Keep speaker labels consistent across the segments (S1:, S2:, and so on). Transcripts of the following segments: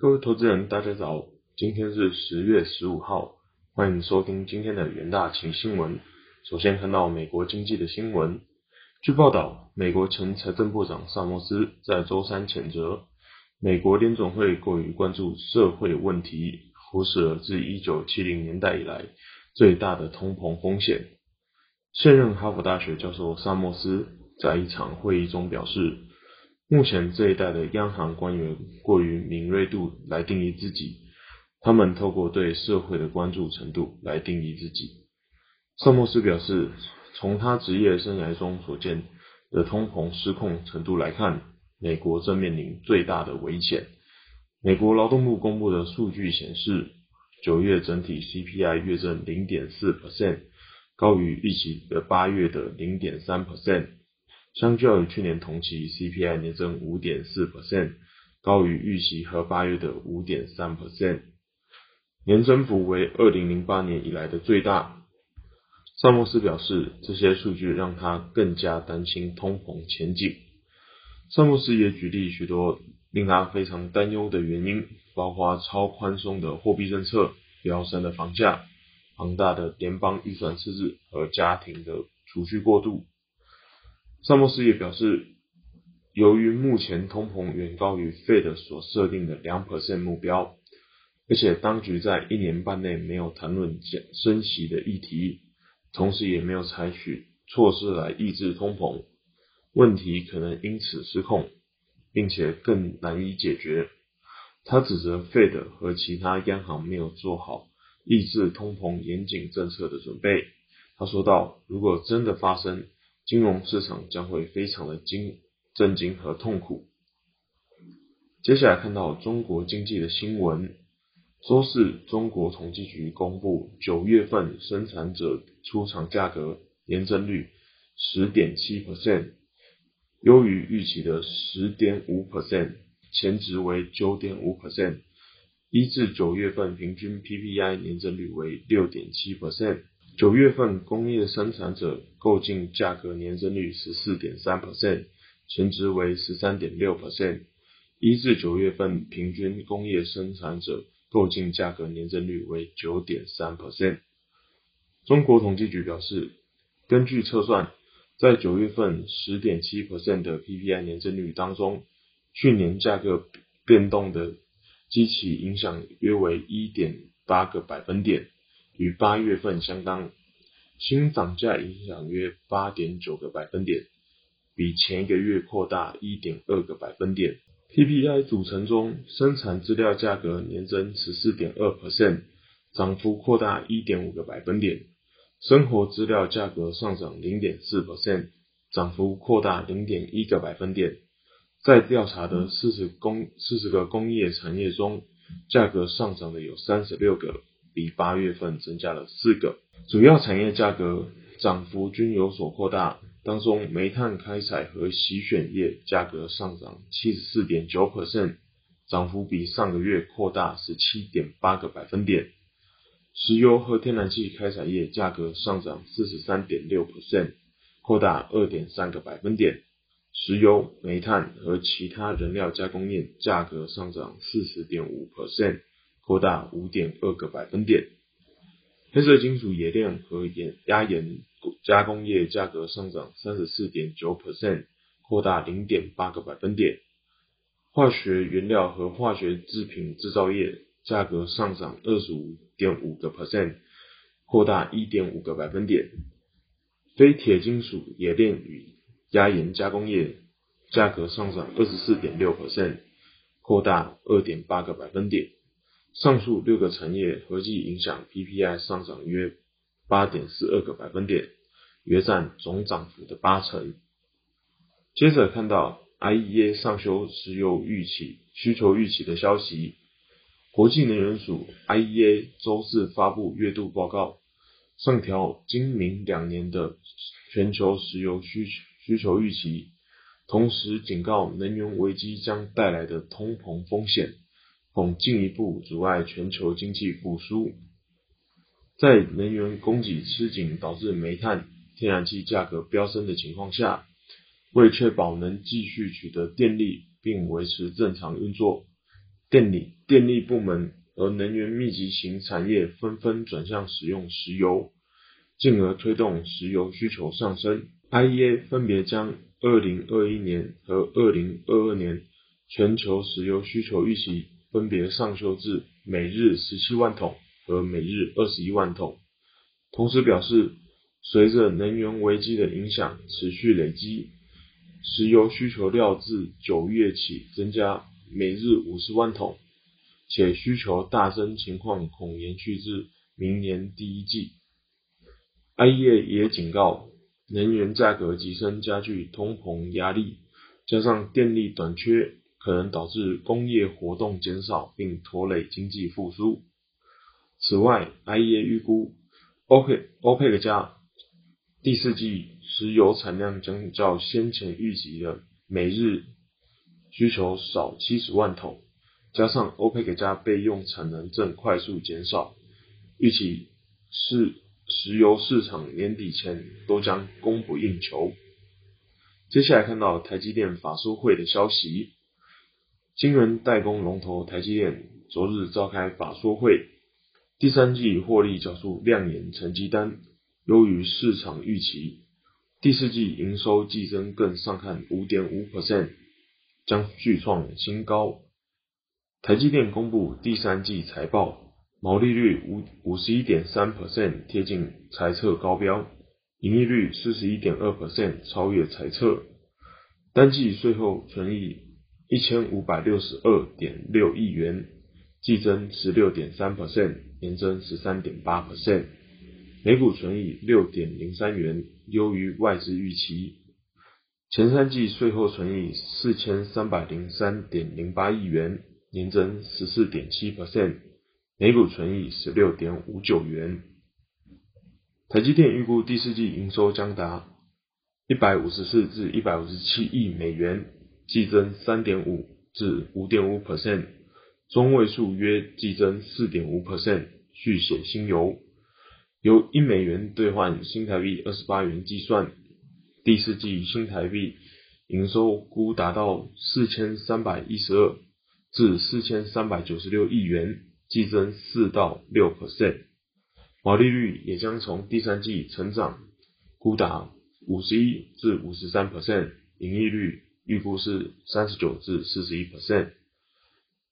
S1: 各位投资人，大家早，今天是十月十五号，欢迎收听今天的元大情新闻。首先看到美国经济的新闻，据报道，美国前财政部长萨默斯在周三谴责美国联总会过于关注社会问题，忽视了自一九七零年代以来最大的通膨风险。现任哈佛大学教授萨默斯在一场会议中表示。目前这一代的央行官员过于敏锐度来定义自己，他们透过对社会的关注程度来定义自己。萨默斯表示，从他职业生涯中所见的通膨失控程度来看，美国正面临最大的危险。美国劳动部公布的数据显示，九月整体 CPI 月增零点四 percent，高于预期的八月的零点三 percent。相较于去年同期，CPI 年增五点四 percent，高于预期和八月的五点三 percent，年增幅为二零零八年以来的最大。萨默斯表示，这些数据让他更加担心通膨前景。萨默斯也举例许多令他非常担忧的原因，包括超宽松的货币政策、飙升的房价、庞大的联邦预算赤字和家庭的储蓄过度。萨默斯也表示，由于目前通膨远高于 Fed 所设定的两 percent 目标，而且当局在一年半内没有谈论降升息的议题，同时也没有采取措施来抑制通膨，问题可能因此失控，并且更难以解决。他指责 Fed 和其他央行没有做好抑制通膨严谨政策的准备。他说道：“如果真的发生，”金融市场将会非常的惊震惊和痛苦。接下来看到中国经济的新闻，周四，中国统计局公布九月份生产者出厂价格年增率十点七 percent，优于预期的十点五 percent，前值为九点五 percent，一至九月份平均 PPI 年增率为六点七 percent。九月份工业生产者购进价格年增率十四点三 percent，前值为十三点六 percent。一至九月份平均工业生产者购进价格年增率为九点三 percent。中国统计局表示，根据测算，在九月份十点七 percent 的 PPI 年增率当中，去年价格变动的激起影响约为一点八个百分点。与八月份相当，新涨价影响约八点九个百分点，比前一个月扩大一点二个百分点。PPI 组成中，生产资料价格年增十四点二 percent，涨幅扩大一点五个百分点；生活资料价格上涨零点四 percent，涨幅扩大零点一个百分点。在调查的四十工四十个工业产业中，价格上涨的有三十六个。比八月份增加了四个，主要产业价格涨幅均有所扩大。当中，煤炭开采和洗选业价格上涨七十四点九 percent，涨幅比上个月扩大十七点八个百分点。石油和天然气开采业价格上涨四十三点六 percent，扩大二点三个百分点。石油、煤炭和其他燃料加工业价格上涨四十点五 percent。扩大五点二个百分点，黑色金属冶炼和盐压盐加工业价格上涨三十四点九 percent，扩大零点八个百分点。化学原料和化学制品制造业价格上涨二十五点五个 percent，扩大一点五个百分点。非铁金属冶炼与压盐加工业价格上涨二十四点六 percent，扩大二点八个百分点。上述六个产业合计影响 PPI 上涨约八点四二个百分点，约占总涨幅的八成。接着看到 IEA 上修石油预期需求预期的消息，国际能源署 IEA 周四发布月度报告，上调今明两年的全球石油需需求预期，同时警告能源危机将带来的通膨风险。恐进一步阻碍全球经济复苏。在能源供给吃紧导致煤炭、天然气价格飙升的情况下，为确保能继续取得电力并维持正常运作，电力电力部门和能源密集型产业纷纷转向使用石油，进而推动石油需求上升。IEA 分别将2021年和2022年全球石油需求预期分别上修至每日17万桶和每日21万桶，同时表示，随着能源危机的影响持续累积。石油需求料自九月起增加每日五十万桶，且需求大增情况恐延续至明年第一季。IEA 也警告，能源价格急升加剧通膨压力，加上电力短缺可能导致工业活动减少并拖累经济复苏。此外，IEA 预估 OPEC 加第四季。石油产量将较先前预计的每日需求少七十万桶，加上欧佩克加备用产能正快速减少，预期是石油市场年底前都将供不应求。接下来看到台积电法说会的消息，晶圆代工龙头台积电昨日召开法说会，第三季获利缴出亮眼成绩单，优于市场预期。第四季营收季增更上看五点五 percent，将续创新高。台积电公布第三季财报，毛利率五五十一点三 percent，贴近财测高标；盈利率四十一点二 percent，超越财测。单季税后纯益一千五百六十二点六亿元，季增十六点三 percent，年增十三点八 percent。每股存益六点零三元，优于外资预期。前三季税后存益四千三百零三点零八亿元，年增十四点七 percent，每股存益十六点五九元。台积电预估第四季营收将达一百五十四至一百五十七亿美元，季增三点五至五点五 percent，中位数约季增四点五 percent，续写新油。由一美元兑换新台币二十八元计算，第四季新台币营收估达到四千三百一十二至四千三百九十六亿元，季增四到六 percent，毛利率也将从第三季成长估达五十一至五十三 percent，盈利率预估是三十九至四十一 percent，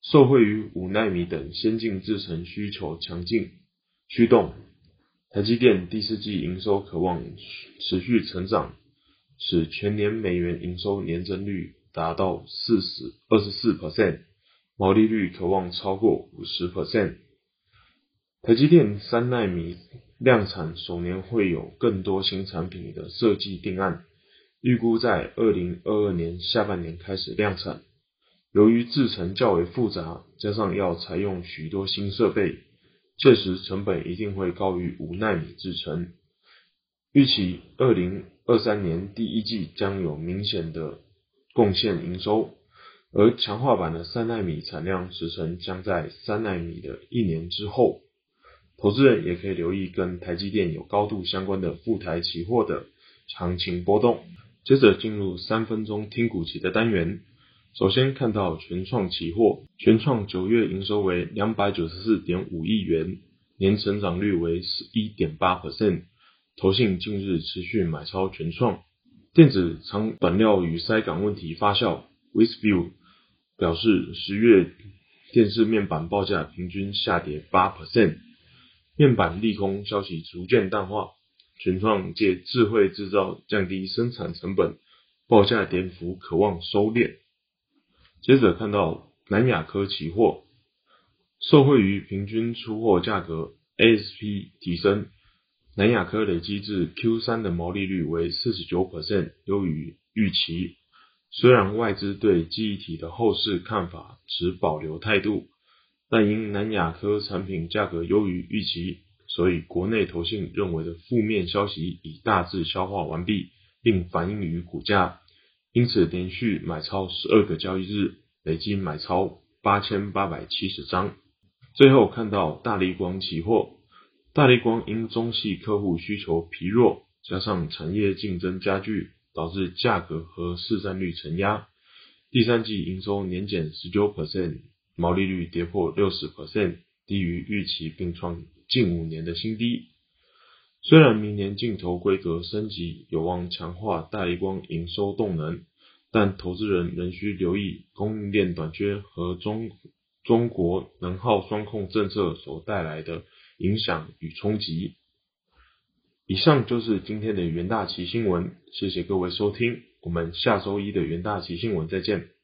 S1: 受惠于五纳米等先进制程需求强劲驱动。台积电第四季营收可望持续成长，使全年美元营收年增率达到四十二十四 percent，毛利率可望超过五十 percent。台积电三纳米量产首年会有更多新产品的设计定案，预估在二零二二年下半年开始量产。由于制程较为复杂，加上要采用许多新设备。届时成本一定会高于五纳米制程，预期二零二三年第一季将有明显的贡献营收，而强化版的三纳米产量时程将在三纳米的一年之后。投资人也可以留意跟台积电有高度相关的富台期货的行情波动。接着进入三分钟听股期的单元。首先看到全创期货，全创九月营收为两百九十四点五亿元，年成长率为十一点八 percent。投信近日持续买超全创，电子长短料与塞港问题发酵，Wisview 表示十月电视面板报价平均下跌八 percent，面板利空消息逐渐淡化，全创借智慧制造降低生产成本，报价跌幅可望收敛。接着看到南亚科期货，受惠于平均出货价格 ASP 提升，南亚科累积至 Q 三的毛利率为四十九 percent，优于预期。虽然外资对记忆体的后市看法持保留态度，但因南亚科产品价格优于预期，所以国内投信认为的负面消息已大致消化完毕，并反映于股价。因此，连续买超十二个交易日，累计买超八千八百七十张。最后看到大力光期货，大力光因中系客户需求疲弱，加上产业竞争加剧，导致价格和市占率承压。第三季营收年减十九 percent，毛利率跌破六十 percent，低于预期，并创近五年的新低。虽然明年镜头规格升级有望强化大力光营收动能，但投资人仍需留意供应链短缺和中中国能耗双控政策所带来的影响与冲击。以上就是今天的元大旗新闻，谢谢各位收听，我们下周一的元大旗新闻再见。